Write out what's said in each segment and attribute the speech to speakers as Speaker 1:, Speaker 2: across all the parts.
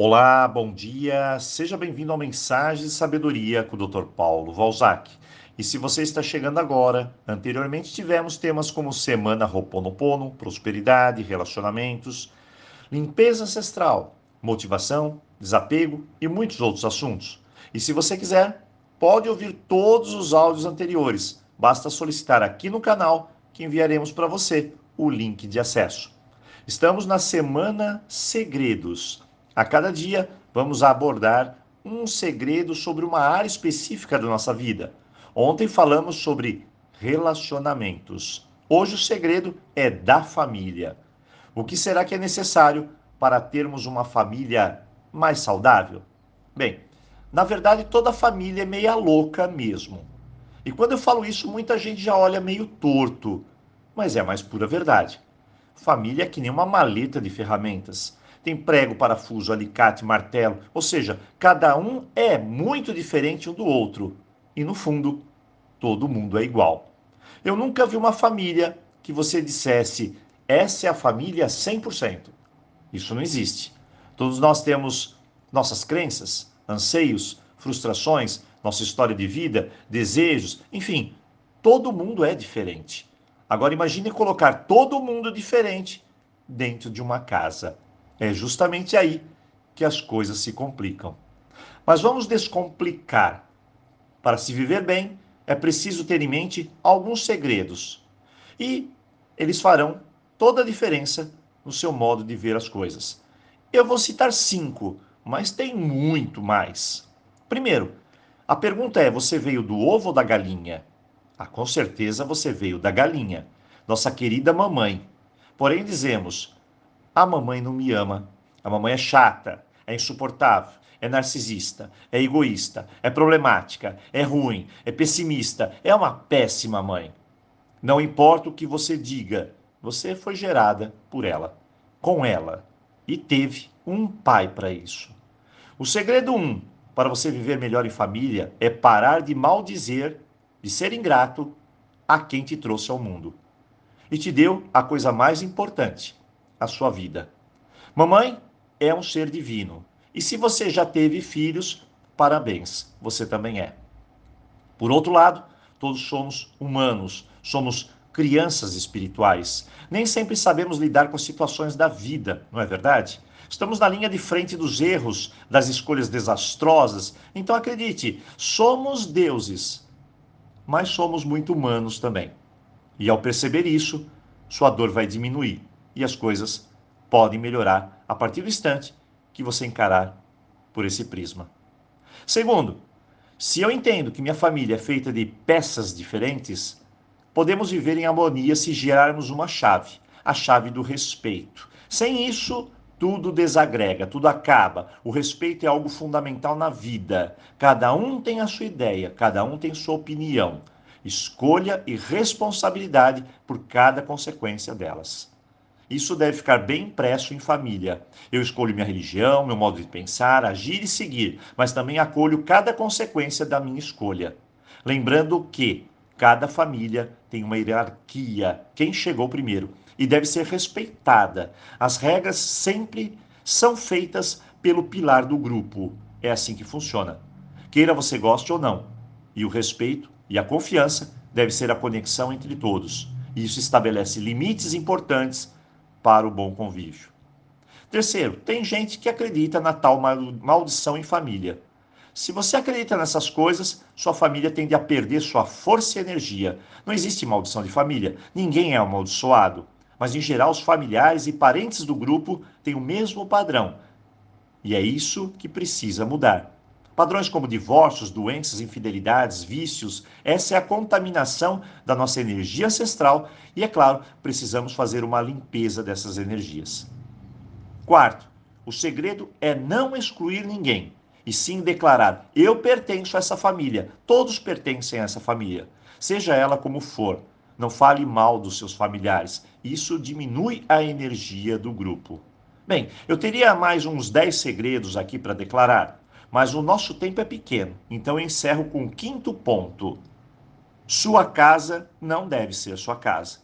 Speaker 1: Olá, bom dia. Seja bem-vindo ao Mensagem de Sabedoria com o Dr. Paulo Valzac. E se você está chegando agora, anteriormente tivemos temas como Semana Roponopono, Prosperidade, Relacionamentos, Limpeza Ancestral, Motivação, Desapego e muitos outros assuntos. E se você quiser, pode ouvir todos os áudios anteriores. Basta solicitar aqui no canal que enviaremos para você o link de acesso. Estamos na Semana Segredos a cada dia, vamos abordar um segredo sobre uma área específica da nossa vida. Ontem falamos sobre relacionamentos. Hoje o segredo é da família. O que será que é necessário para termos uma família mais saudável? Bem, na verdade toda família é meia louca mesmo. E quando eu falo isso, muita gente já olha meio torto, mas é a mais pura verdade. Família é que nem uma maleta de ferramentas tem prego, parafuso, alicate, martelo, ou seja, cada um é muito diferente um do outro. E no fundo, todo mundo é igual. Eu nunca vi uma família que você dissesse, essa é a família 100%. Isso não existe. Todos nós temos nossas crenças, anseios, frustrações, nossa história de vida, desejos, enfim, todo mundo é diferente. Agora imagine colocar todo mundo diferente dentro de uma casa. É justamente aí que as coisas se complicam. Mas vamos descomplicar. Para se viver bem, é preciso ter em mente alguns segredos. E eles farão toda a diferença no seu modo de ver as coisas. Eu vou citar cinco, mas tem muito mais. Primeiro, a pergunta é: você veio do ovo ou da galinha? Ah, com certeza você veio da galinha, nossa querida mamãe. Porém, dizemos: a mamãe não me ama. A mamãe é chata, é insuportável, é narcisista, é egoísta, é problemática, é ruim, é pessimista, é uma péssima mãe. Não importa o que você diga, você foi gerada por ela, com ela, e teve um pai para isso. O segredo um para você viver melhor em família é parar de maldizer, de ser ingrato a quem te trouxe ao mundo. E te deu a coisa mais importante, a sua vida. Mamãe é um ser divino. E se você já teve filhos, parabéns, você também é. Por outro lado, todos somos humanos, somos crianças espirituais. Nem sempre sabemos lidar com situações da vida, não é verdade? Estamos na linha de frente dos erros, das escolhas desastrosas. Então acredite, somos deuses, mas somos muito humanos também. E ao perceber isso, sua dor vai diminuir e as coisas podem melhorar a partir do instante que você encarar por esse prisma. Segundo, se eu entendo que minha família é feita de peças diferentes, podemos viver em harmonia se gerarmos uma chave, a chave do respeito. Sem isso, tudo desagrega, tudo acaba. O respeito é algo fundamental na vida. Cada um tem a sua ideia, cada um tem sua opinião. Escolha e responsabilidade por cada consequência delas. Isso deve ficar bem impresso em família. Eu escolho minha religião, meu modo de pensar, agir e seguir, mas também acolho cada consequência da minha escolha. Lembrando que cada família tem uma hierarquia, quem chegou primeiro, e deve ser respeitada. As regras sempre são feitas pelo pilar do grupo. É assim que funciona. Queira você goste ou não. E o respeito e a confiança deve ser a conexão entre todos. Isso estabelece limites importantes para o bom convívio. Terceiro, tem gente que acredita na tal maldição em família. Se você acredita nessas coisas, sua família tende a perder sua força e energia. Não existe maldição de família, ninguém é amaldiçoado. Mas, em geral, os familiares e parentes do grupo têm o mesmo padrão. E é isso que precisa mudar. Padrões como divórcios, doenças, infidelidades, vícios, essa é a contaminação da nossa energia ancestral e, é claro, precisamos fazer uma limpeza dessas energias. Quarto, o segredo é não excluir ninguém, e sim declarar: eu pertenço a essa família, todos pertencem a essa família, seja ela como for. Não fale mal dos seus familiares, isso diminui a energia do grupo. Bem, eu teria mais uns 10 segredos aqui para declarar mas o nosso tempo é pequeno. Então eu encerro com o quinto ponto. Sua casa não deve ser sua casa.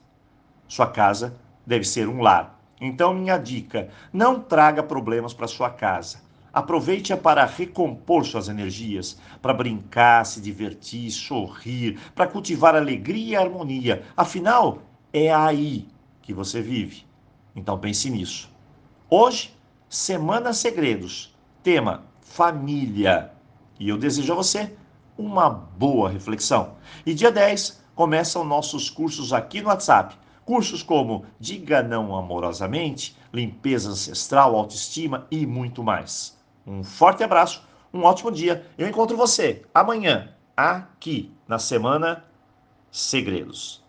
Speaker 1: Sua casa deve ser um lar. Então minha dica, não traga problemas para sua casa. Aproveite-a para recompor suas energias, para brincar, se divertir, sorrir, para cultivar alegria e harmonia. Afinal, é aí que você vive. Então pense nisso. Hoje, Semana Segredos, tema família. E eu desejo a você uma boa reflexão. E dia 10 começam nossos cursos aqui no WhatsApp. Cursos como Diga Não Amorosamente, Limpeza Ancestral, Autoestima e muito mais. Um forte abraço, um ótimo dia. Eu encontro você amanhã, aqui na Semana Segredos.